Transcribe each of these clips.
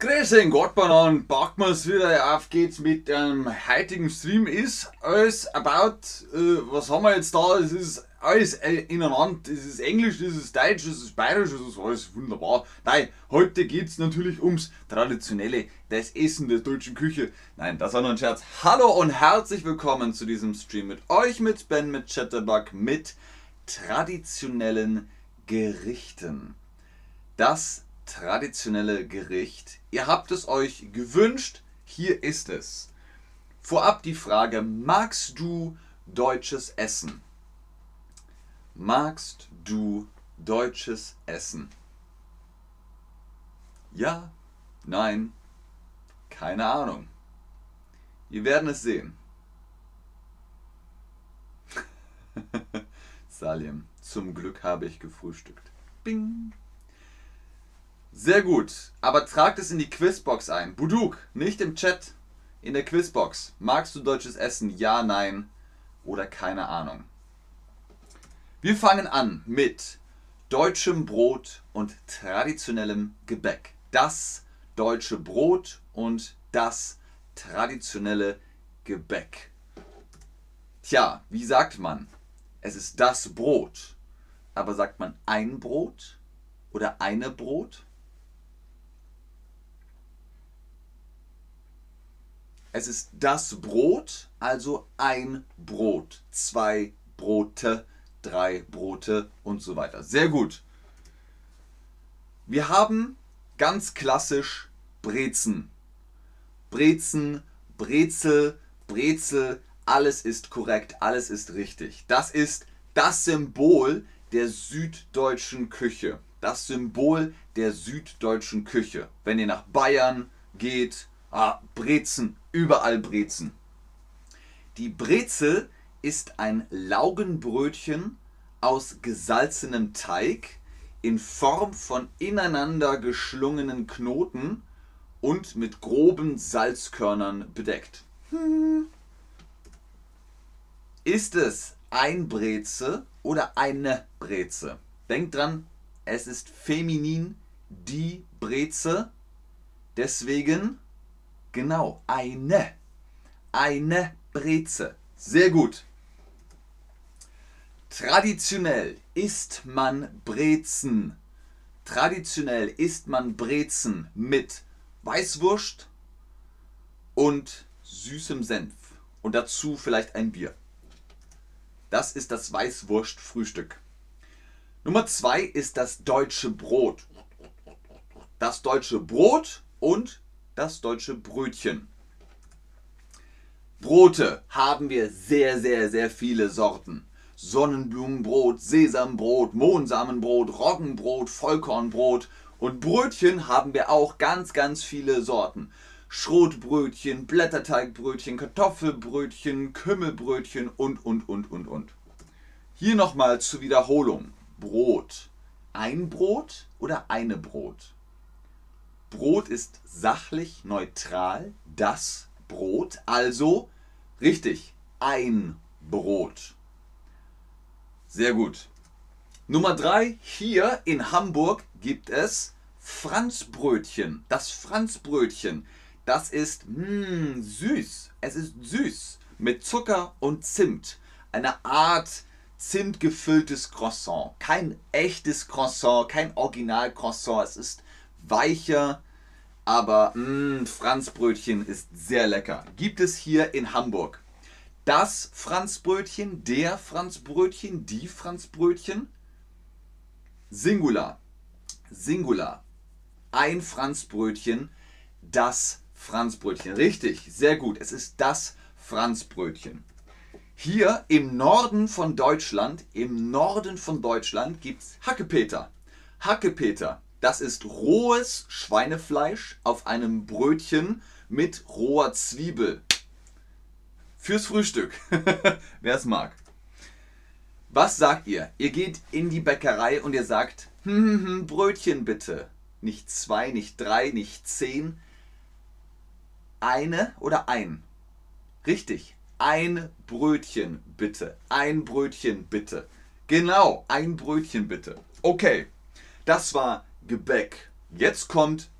Grüß den Gott, Bananen, packen wir's wieder, auf geht's mit dem heutigen Stream, ist alles about, äh, was haben wir jetzt da, es ist alles äh, ineinander, es ist Englisch, es ist Deutsch, es ist Bayerisch, es ist alles wunderbar. Nein, heute geht's natürlich ums Traditionelle, das Essen der deutschen Küche. Nein, das war nur ein Scherz. Hallo und herzlich willkommen zu diesem Stream mit euch, mit Ben, mit Chatterbug, mit traditionellen Gerichten. Das traditionelle Gericht. Ihr habt es euch gewünscht, hier ist es. Vorab die Frage, magst du deutsches Essen? Magst du deutsches Essen? Ja, nein, keine Ahnung. Wir werden es sehen. Salim, zum Glück habe ich gefrühstückt. Bing. Sehr gut. Aber tragt es in die Quizbox ein. Buduk, nicht im Chat. In der Quizbox. Magst du deutsches Essen? Ja, nein oder keine Ahnung. Wir fangen an mit deutschem Brot und traditionellem Gebäck. Das deutsche Brot und das traditionelle Gebäck. Tja, wie sagt man? Es ist das Brot. Aber sagt man ein Brot oder eine Brot? Es ist das Brot, also ein Brot, zwei Brote, drei Brote und so weiter. Sehr gut. Wir haben ganz klassisch Brezen. Brezen, Brezel, Brezel, alles ist korrekt, alles ist richtig. Das ist das Symbol der süddeutschen Küche. Das Symbol der süddeutschen Küche. Wenn ihr nach Bayern geht, Ah, Brezen, überall Brezen. Die Brezel ist ein Laugenbrötchen aus gesalzenem Teig in Form von ineinander geschlungenen Knoten und mit groben Salzkörnern bedeckt. Hm. Ist es ein Breze oder eine Breze? Denkt dran, es ist feminin die Breze. Deswegen Genau, eine. Eine Breze. Sehr gut. Traditionell isst man Brezen. Traditionell isst man Brezen mit Weißwurst und süßem Senf. Und dazu vielleicht ein Bier. Das ist das Weißwurst-Frühstück. Nummer zwei ist das deutsche Brot. Das deutsche Brot und das deutsche Brötchen. Brote haben wir sehr, sehr, sehr viele Sorten. Sonnenblumenbrot, Sesambrot, Mohnsamenbrot, Roggenbrot, Vollkornbrot und Brötchen haben wir auch ganz, ganz viele Sorten. Schrotbrötchen, Blätterteigbrötchen, Kartoffelbrötchen, Kümmelbrötchen und, und, und, und, und. Hier nochmal zur Wiederholung. Brot. Ein Brot oder eine Brot? Brot ist sachlich neutral. Das Brot, also richtig, ein Brot. Sehr gut. Nummer drei Hier in Hamburg gibt es Franzbrötchen. Das Franzbrötchen, das ist mh, hm, süß. Es ist süß mit Zucker und Zimt. Eine Art zimtgefülltes Croissant. Kein echtes Croissant, kein Original-Croissant. Es ist weicher, aber mh, mm, Franzbrötchen ist sehr lecker. Gibt es hier in Hamburg. Das Franzbrötchen, der Franzbrötchen, die Franzbrötchen. Singular. Singular. Ein Franzbrötchen, das Franzbrötchen. Richtig, sehr gut. Es ist das Franzbrötchen. Hier im Norden von Deutschland, im Norden von Deutschland gibt es Hackepeter. Hackepeter das ist rohes Schweinefleisch auf einem Brötchen mit roher Zwiebel. Fürs Frühstück. Wer es mag. Was sagt ihr? Ihr geht in die Bäckerei und ihr sagt, hm, hm, hm, Brötchen bitte. Nicht zwei, nicht drei, nicht zehn. Eine oder ein? Richtig. Ein Brötchen bitte. Ein Brötchen bitte. Genau, ein Brötchen bitte. Okay. Das war Gebäck. Jetzt kommt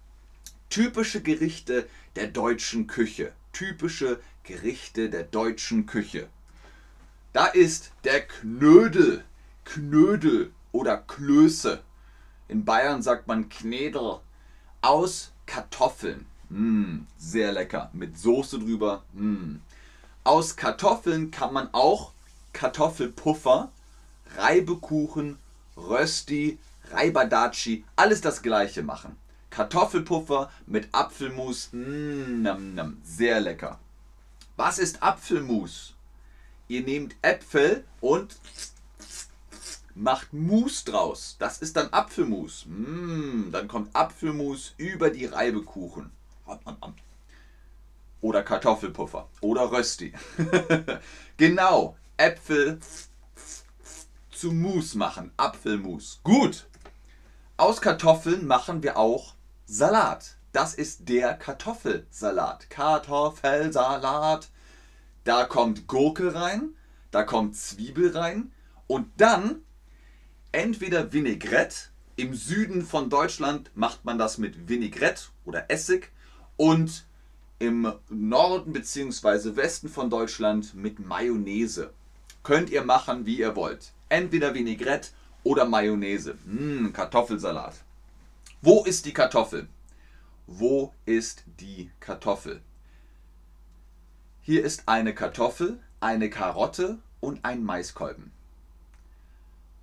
Typische Gerichte der deutschen Küche. Typische Gerichte der deutschen Küche. Da ist der Knödel. Knödel oder Klöße. In Bayern sagt man Knädel. Aus Kartoffeln. Mm, sehr lecker. Mit Soße drüber. Mm. Aus Kartoffeln kann man auch Kartoffelpuffer, Reibekuchen, Rösti, Reibadachi, alles das gleiche machen. Kartoffelpuffer mit Apfelmus, mm, nam, nam, sehr lecker. Was ist Apfelmus? Ihr nehmt Äpfel und macht Mus draus. Das ist dann Apfelmus. Mm, dann kommt Apfelmus über die Reibekuchen. Oder Kartoffelpuffer. Oder Rösti. genau. Äpfel zu Mus machen. Apfelmus. Gut. Aus Kartoffeln machen wir auch Salat. Das ist der Kartoffelsalat. Kartoffelsalat. Da kommt Gurke rein, da kommt Zwiebel rein und dann entweder Vinaigrette. Im Süden von Deutschland macht man das mit Vinaigrette oder Essig und im Norden bzw. Westen von Deutschland mit Mayonnaise. Könnt ihr machen, wie ihr wollt. Entweder Vinaigrette oder Mayonnaise. Mmh, Kartoffelsalat. Wo ist die Kartoffel? Wo ist die Kartoffel? Hier ist eine Kartoffel, eine Karotte und ein Maiskolben.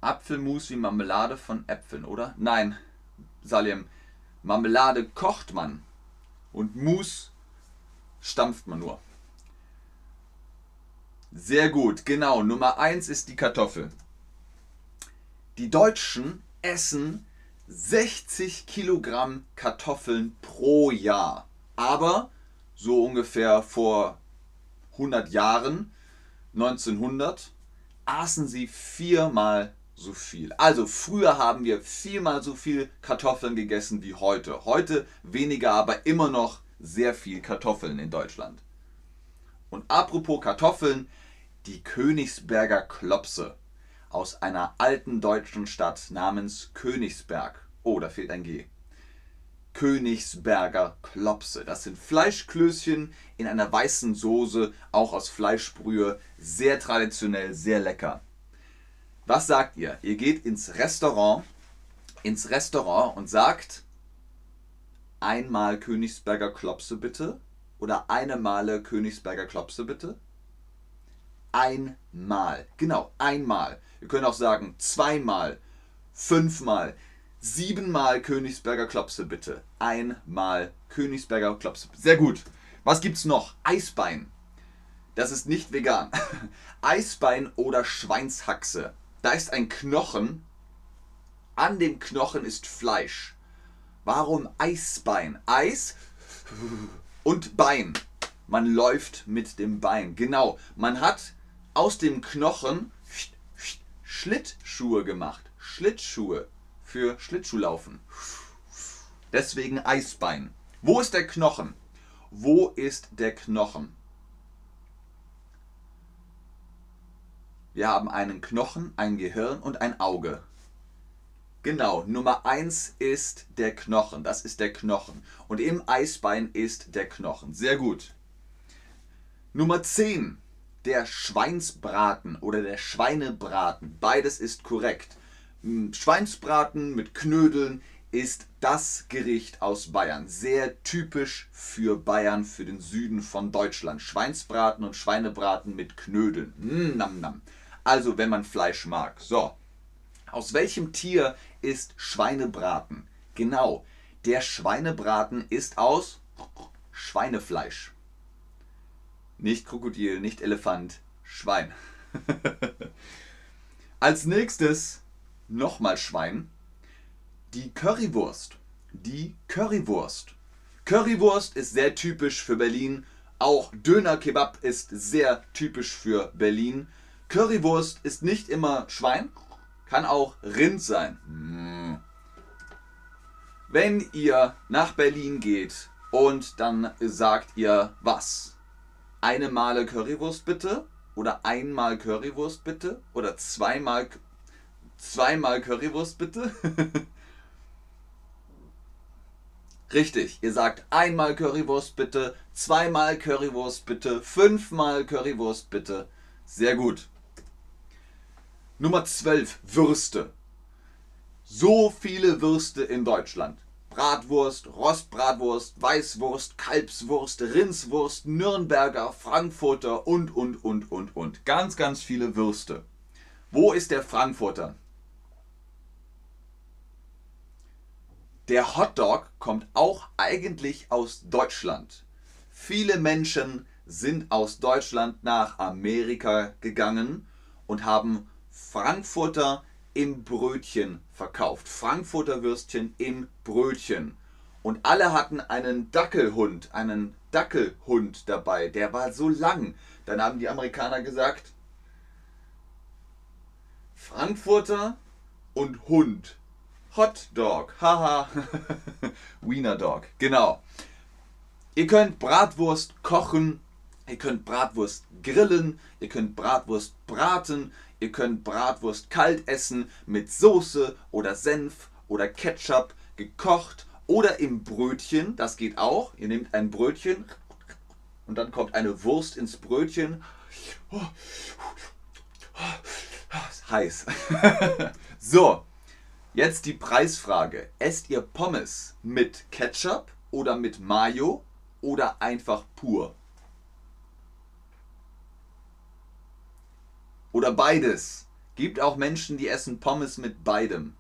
Apfelmus wie Marmelade von Äpfeln, oder? Nein, Salim, Marmelade kocht man und Mus stampft man nur. Sehr gut, genau. Nummer 1 ist die Kartoffel. Die Deutschen essen 60 Kilogramm Kartoffeln pro Jahr. Aber so ungefähr vor 100 Jahren, 1900, aßen sie viermal so viel. Also früher haben wir viermal so viel Kartoffeln gegessen wie heute. Heute weniger, aber immer noch sehr viel Kartoffeln in Deutschland. Und apropos Kartoffeln, die Königsberger Klopse aus einer alten deutschen Stadt namens Königsberg. Oh, da fehlt ein G. Königsberger Klopse. Das sind Fleischklößchen in einer weißen Soße, auch aus Fleischbrühe. Sehr traditionell, sehr lecker. Was sagt ihr? Ihr geht ins Restaurant, ins Restaurant und sagt einmal Königsberger Klopse bitte oder eine Male Königsberger Klopse bitte? Einmal. Genau, einmal. Wir können auch sagen zweimal, fünfmal, siebenmal Königsberger Klopse bitte. Einmal Königsberger Klopse. Sehr gut. Was gibt's noch? Eisbein. Das ist nicht vegan. Eisbein oder Schweinshaxe. Da ist ein Knochen. An dem Knochen ist Fleisch. Warum Eisbein? Eis und Bein. Man läuft mit dem Bein. Genau. Man hat aus dem Knochen Schlittschuhe gemacht. Schlittschuhe für Schlittschuhlaufen. Deswegen Eisbein. Wo ist der Knochen? Wo ist der Knochen? Wir haben einen Knochen, ein Gehirn und ein Auge. Genau, Nummer 1 ist der Knochen. Das ist der Knochen. Und im Eisbein ist der Knochen. Sehr gut. Nummer 10, der Schweinsbraten oder der Schweinebraten. Beides ist korrekt. Hm, Schweinsbraten mit Knödeln ist das Gericht aus Bayern. Sehr typisch für Bayern, für den Süden von Deutschland. Schweinsbraten und Schweinebraten mit Knödeln. Mm, nam, nam. Also, wenn man Fleisch mag. So. Aus welchem Tier ist Schweinebraten? Genau. Der Schweinebraten ist aus Schweinefleisch. Nicht Krokodil, nicht Elefant, Schwein. Als nächstes nochmal Schwein. Die Currywurst. Die Currywurst. Currywurst ist sehr typisch für Berlin. Auch Döner Kebab ist sehr typisch für Berlin. Currywurst ist nicht immer Schwein, kann auch Rind sein. Mm. Wenn ihr nach Berlin geht und dann sagt ihr was? Eine Male Currywurst bitte? Oder einmal Currywurst bitte? Oder zweimal, zweimal Currywurst bitte? Richtig, ihr sagt einmal Currywurst bitte, zweimal Currywurst bitte, fünfmal Currywurst bitte. Sehr gut. Nummer 12, Würste. So viele Würste in Deutschland. Bratwurst, Rostbratwurst, Weißwurst, Kalbswurst, Rindswurst, Nürnberger, Frankfurter und, und, und, und, und. Ganz, ganz viele Würste. Wo ist der Frankfurter? Der Hotdog kommt auch eigentlich aus Deutschland. Viele Menschen sind aus Deutschland nach Amerika gegangen und haben Frankfurter im Brötchen verkauft. Frankfurter Würstchen im Brötchen. Und alle hatten einen Dackelhund, einen Dackelhund dabei. Der war so lang. Dann haben die Amerikaner gesagt, Frankfurter und Hund. Hot Dog. Haha. Wiener Dog. Genau. Ihr könnt Bratwurst kochen. Ihr könnt Bratwurst grillen. Ihr könnt Bratwurst braten. Ihr könnt Bratwurst kalt essen mit Soße oder Senf oder Ketchup gekocht oder im Brötchen. Das geht auch. Ihr nehmt ein Brötchen und dann kommt eine Wurst ins Brötchen. Heiß. so, Jetzt die Preisfrage. Esst ihr Pommes mit Ketchup oder mit Mayo oder einfach pur? Oder beides. Gibt auch Menschen, die essen Pommes mit beidem.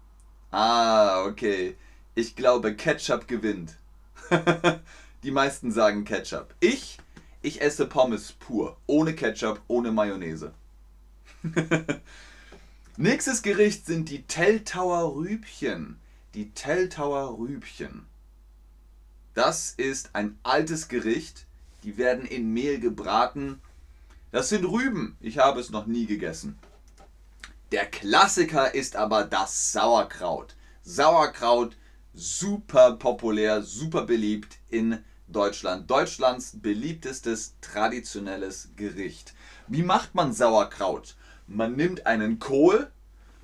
Ah, okay. Ich glaube, Ketchup gewinnt. die meisten sagen Ketchup. Ich, ich esse Pommes pur. Ohne Ketchup, ohne Mayonnaise. Nächstes Gericht sind die Teltauer Rübchen. Die Teltauer Rübchen. Das ist ein altes Gericht. Die werden in Mehl gebraten. Das sind Rüben. Ich habe es noch nie gegessen. Der Klassiker ist aber das Sauerkraut. Sauerkraut super populär, super beliebt in Deutschland. Deutschlands beliebtestes traditionelles Gericht. Wie macht man Sauerkraut? Man nimmt einen Kohl,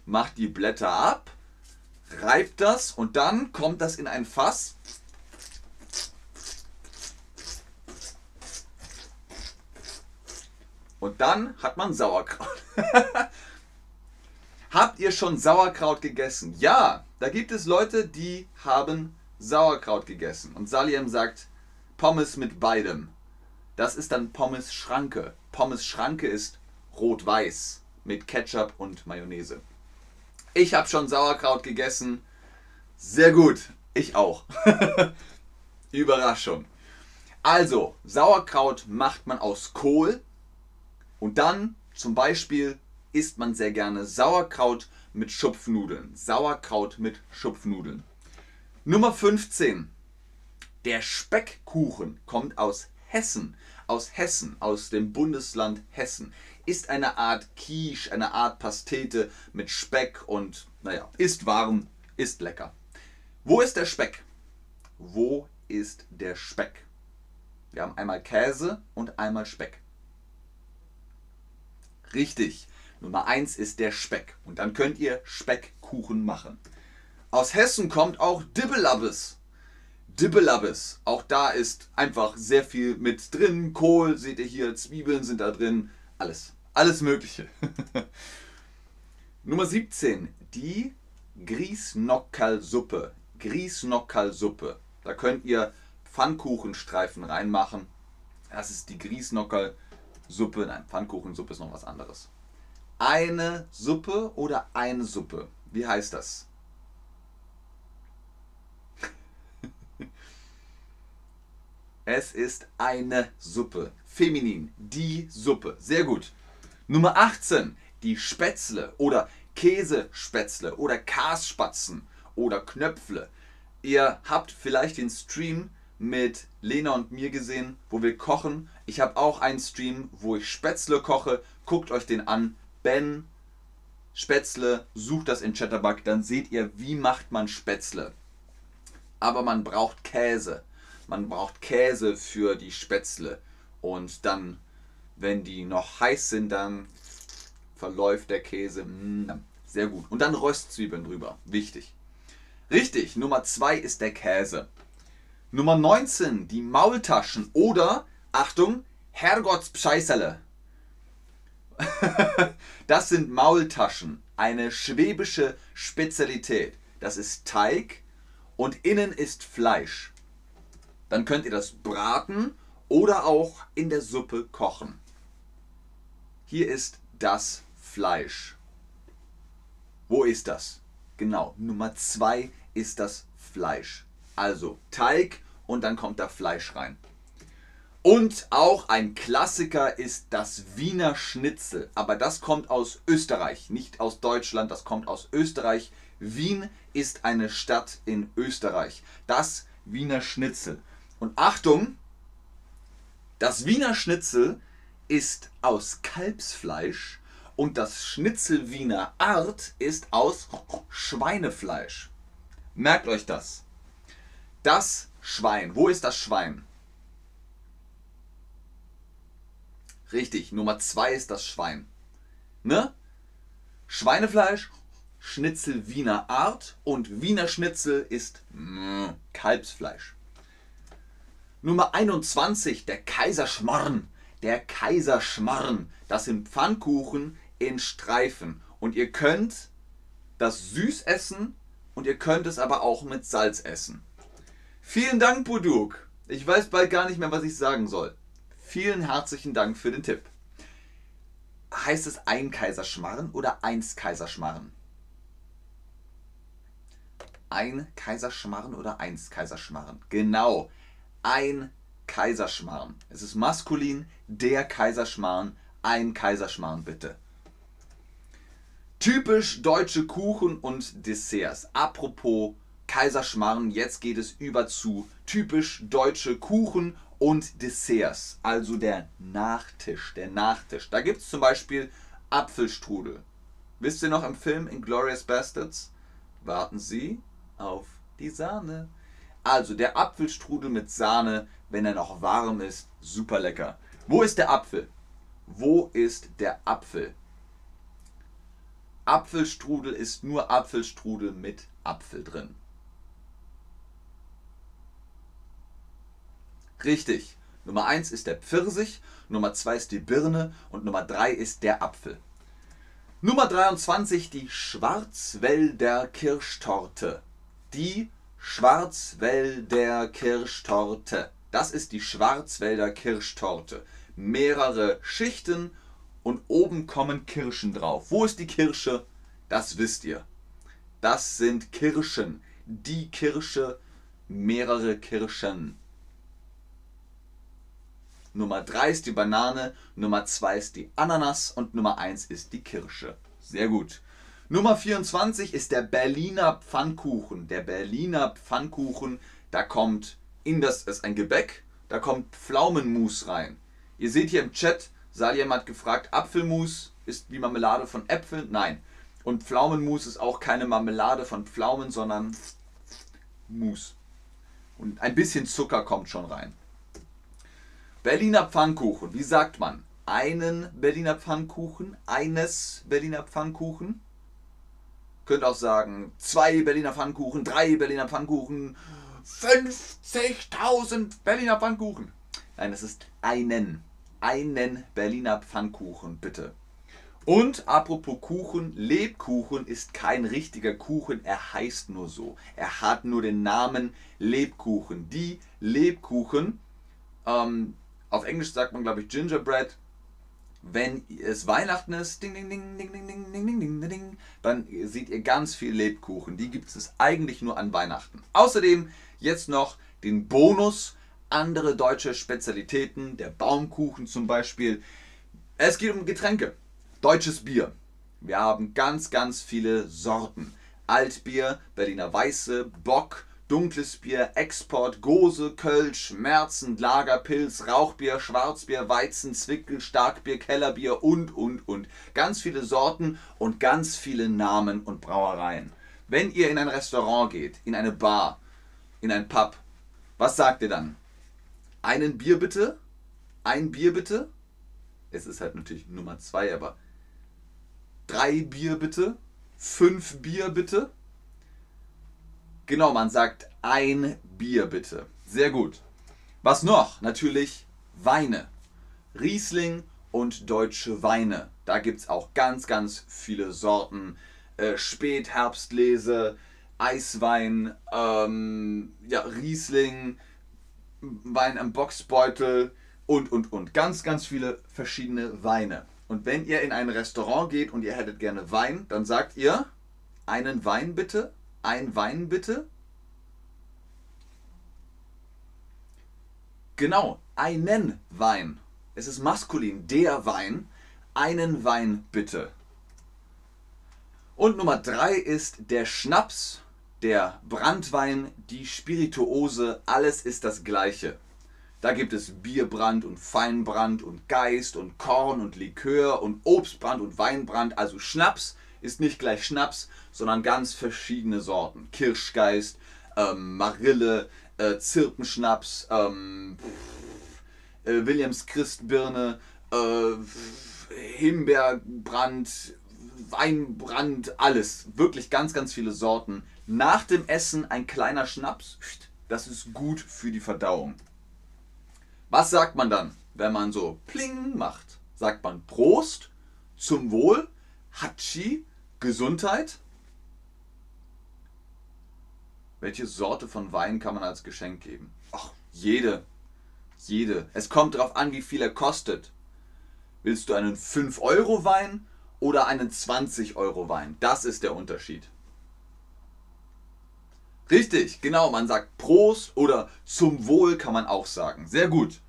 macht die Blätter ab, reibt das und dann kommt das in ein Fass. Und dann hat man Sauerkraut. Habt ihr schon Sauerkraut gegessen? Ja, da gibt es Leute, die haben Sauerkraut gegessen. Und Saliem sagt Pommes mit beidem. Das ist dann Pommes Schranke. Pommes Schranke ist rot-weiß mit Ketchup und Mayonnaise. Ich habe schon Sauerkraut gegessen. Sehr gut. Ich auch. Überraschung. Also, Sauerkraut macht man aus Kohl und dann zum Beispiel isst man sehr gerne Sauerkraut mit Schupfnudeln. Sauerkraut mit Schupfnudeln. Nummer 15. Der Speckkuchen kommt aus Hessen. Aus Hessen, aus dem Bundesland Hessen ist eine Art Quiche, eine Art Pastete mit Speck und, naja, ist warm, ist lecker. Wo ist der Speck? Wo ist der Speck? Wir haben einmal Käse und einmal Speck. Richtig. Nummer 1 ist der Speck. Und dann könnt ihr Speckkuchen machen. Aus Hessen kommt auch Dibbelabbes. Dibbelabbes. Auch da ist einfach sehr viel mit drin. Kohl seht ihr hier, Zwiebeln sind da drin. Alles. Alles Mögliche. Nummer 17. Die Griesnockerlsuppe. Griesnockerlsuppe. Da könnt ihr Pfannkuchenstreifen reinmachen. Das ist die Griesnockerlsuppe. Nein, Pfannkuchensuppe ist noch was anderes. Eine Suppe oder eine Suppe? Wie heißt das? Es ist eine Suppe feminin, die Suppe. Sehr gut. Nummer 18, die Spätzle oder Käsespätzle oder Kasspatzen oder Knöpfle. Ihr habt vielleicht den Stream mit Lena und mir gesehen, wo wir kochen. Ich habe auch einen Stream, wo ich Spätzle koche. Guckt euch den an. Ben Spätzle, sucht das in Chatterbug, dann seht ihr, wie macht man Spätzle. Aber man braucht Käse. Man braucht Käse für die Spätzle. Und dann, wenn die noch heiß sind, dann verläuft der Käse. Mm, sehr gut. Und dann Röstzwiebeln drüber. Wichtig. Richtig, Nummer zwei ist der Käse. Nummer 19, die Maultaschen oder, Achtung, Herrgottspscheißerle. das sind Maultaschen, eine schwäbische Spezialität. Das ist Teig und innen ist Fleisch. Dann könnt ihr das braten oder auch in der Suppe kochen. Hier ist das Fleisch. Wo ist das? Genau, Nummer 2 ist das Fleisch. Also Teig und dann kommt da Fleisch rein. Und auch ein Klassiker ist das Wiener Schnitzel. Aber das kommt aus Österreich, nicht aus Deutschland, das kommt aus Österreich. Wien ist eine Stadt in Österreich. Das Wiener Schnitzel. Und Achtung, das Wiener Schnitzel ist aus Kalbsfleisch und das Schnitzel Wiener Art ist aus Schweinefleisch. Merkt euch das. Das Schwein. Wo ist das Schwein? Richtig, Nummer zwei ist das Schwein. Ne? Schweinefleisch, Schnitzel Wiener Art und Wiener Schnitzel ist mm, Kalbsfleisch. Nummer 21, der Kaiserschmarrn. Der Kaiserschmarrn. Das sind Pfannkuchen in Streifen. Und ihr könnt das süß essen und ihr könnt es aber auch mit Salz essen. Vielen Dank, Buduk. Ich weiß bald gar nicht mehr, was ich sagen soll. Vielen herzlichen Dank für den Tipp. Heißt es ein Kaiserschmarren oder eins Kaiserschmarren? Ein Kaiserschmarren oder eins Kaiserschmarren? Genau, ein Kaiserschmarren. Es ist maskulin, der Kaiserschmarren, ein Kaiserschmarren bitte. Typisch deutsche Kuchen und Desserts. Apropos Kaiserschmarren, jetzt geht es über zu typisch deutsche Kuchen und Desserts, also der Nachtisch, der Nachtisch. Da gibt es zum Beispiel Apfelstrudel. Wisst ihr noch im Film Inglourious Bastards? Warten Sie auf die Sahne. Also der Apfelstrudel mit Sahne, wenn er noch warm ist, super lecker. Wo ist der Apfel? Wo ist der Apfel? Apfelstrudel ist nur Apfelstrudel mit Apfel drin. Richtig. Nummer 1 ist der Pfirsich, Nummer 2 ist die Birne und Nummer 3 ist der Apfel. Nummer 23 die Schwarzwälder Kirschtorte. Die Schwarzwälder Kirschtorte. Das ist die Schwarzwälder Kirschtorte. Mehrere Schichten und oben kommen Kirschen drauf. Wo ist die Kirsche? Das wisst ihr. Das sind Kirschen. Die Kirsche, mehrere Kirschen. Nummer 3 ist die Banane, Nummer 2 ist die Ananas und Nummer 1 ist die Kirsche. Sehr gut. Nummer 24 ist der Berliner Pfannkuchen. Der Berliner Pfannkuchen, da kommt in das ist ein Gebäck, da kommt Pflaumenmus rein. Ihr seht hier im Chat, Salim hat gefragt, Apfelmus ist die Marmelade von Äpfeln? Nein. Und Pflaumenmus ist auch keine Marmelade von Pflaumen, sondern Mus. Und ein bisschen Zucker kommt schon rein. Berliner Pfannkuchen. Wie sagt man? Einen Berliner Pfannkuchen? Eines Berliner Pfannkuchen? Könnt auch sagen, zwei Berliner Pfannkuchen, drei Berliner Pfannkuchen, 50.000 Berliner Pfannkuchen. Nein, es ist einen. Einen Berliner Pfannkuchen, bitte. Und apropos Kuchen, Lebkuchen ist kein richtiger Kuchen, er heißt nur so. Er hat nur den Namen Lebkuchen. Die Lebkuchen ähm, auf Englisch sagt man, glaube ich, Gingerbread. Wenn es Weihnachten ist, ding, ding, ding, ding, ding, ding, ding, ding, ding, ding, dann seht ihr ganz viel Lebkuchen. Die gibt es eigentlich nur an Weihnachten. Außerdem jetzt noch den Bonus, andere deutsche Spezialitäten, der Baumkuchen zum Beispiel. Es geht um Getränke. Deutsches Bier. Wir haben ganz, ganz viele Sorten. Altbier, Berliner Weiße, Bock, dunkles Bier, Export, Gose, Kölsch, Merzen, Lagerpilz, Rauchbier, Schwarzbier, Weizen, Zwickel, Starkbier, Kellerbier und, und, und. Ganz viele Sorten und ganz viele Namen und Brauereien. Wenn ihr in ein Restaurant geht, in eine Bar, in ein Pub, was sagt ihr dann? Einen Bier bitte? Ein Bier bitte? Es ist halt natürlich Nummer zwei, aber drei Bier bitte? Fünf Bier bitte? Genau, man sagt ein Bier bitte. Sehr gut. Was noch? Natürlich Weine. Riesling und deutsche Weine. Da gibt es auch ganz, ganz viele Sorten. Äh, Spätherbstlese, Eiswein, ähm, ja, Riesling, Wein im Boxbeutel und, und, und. Ganz, ganz viele verschiedene Weine. Und wenn ihr in ein Restaurant geht und ihr hättet gerne Wein, dann sagt ihr, einen Wein bitte, ein Wein bitte. Genau, einen Wein. Es ist maskulin, der Wein. Einen Wein bitte. Und Nummer drei ist der Schnaps, der Brandwein, die Spirituose, alles ist das gleiche. Da gibt es Bierbrand und Feinbrand und Geist und Korn und Likör und Obstbrand und Weinbrand. Also Schnaps ist nicht gleich Schnaps, sondern ganz verschiedene Sorten. Kirschgeist, ähm, Marille, äh, Zirpenschnaps, ähm, äh, Williams Christbirne, äh, Himbeerbrand, Weinbrand, alles. Wirklich ganz, ganz viele Sorten. Nach dem Essen ein kleiner Schnaps. Das ist gut für die Verdauung. Was sagt man dann, wenn man so Pling macht? Sagt man Prost, zum Wohl, Hatschi, Gesundheit? Welche Sorte von Wein kann man als Geschenk geben? Ach, jede. Jede. Es kommt darauf an, wie viel er kostet. Willst du einen 5-Euro-Wein oder einen 20-Euro-Wein? Das ist der Unterschied. Richtig, genau, man sagt Prost oder zum Wohl kann man auch sagen. Sehr gut.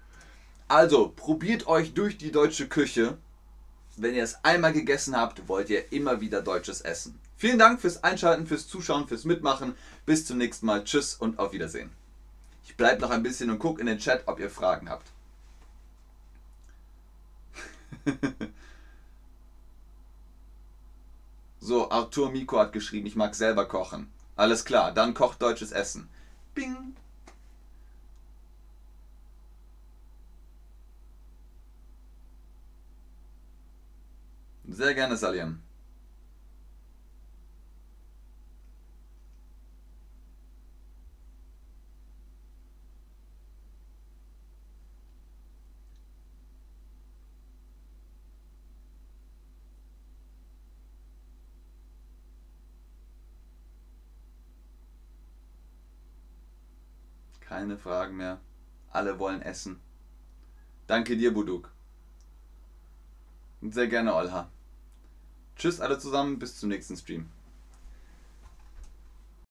Also, probiert euch durch die deutsche Küche. Wenn ihr es einmal gegessen habt, wollt ihr immer wieder deutsches Essen. Vielen Dank fürs Einschalten, fürs Zuschauen, fürs Mitmachen. Bis zum nächsten Mal. Tschüss und auf Wiedersehen. Ich bleibe noch ein bisschen und gucke in den Chat, ob ihr Fragen habt. so, Arthur Miko hat geschrieben, ich mag selber kochen. Alles klar, dann kocht deutsches Essen. Bing. Sehr gerne, Salian. Keine Fragen mehr. Alle wollen essen. Danke dir, Buduk. Und sehr gerne, Olha. Tschüss alle zusammen, bis zum nächsten Stream.